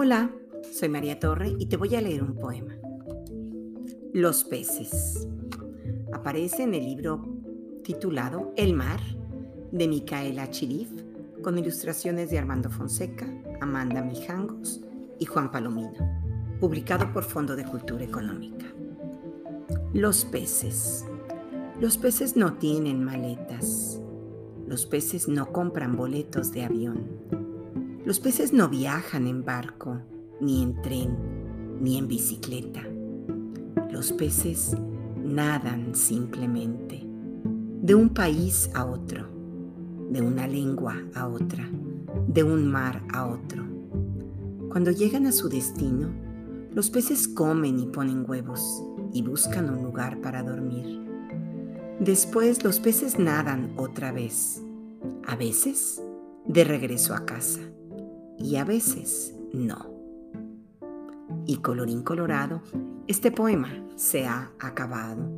Hola, soy María Torre y te voy a leer un poema. Los peces. Aparece en el libro titulado El mar de Micaela Chirif con ilustraciones de Armando Fonseca, Amanda Mijangos y Juan Palomino, publicado por Fondo de Cultura Económica. Los peces. Los peces no tienen maletas. Los peces no compran boletos de avión. Los peces no viajan en barco, ni en tren, ni en bicicleta. Los peces nadan simplemente, de un país a otro, de una lengua a otra, de un mar a otro. Cuando llegan a su destino, los peces comen y ponen huevos y buscan un lugar para dormir. Después los peces nadan otra vez, a veces de regreso a casa y a veces no. Y colorín colorado, este poema se ha acabado.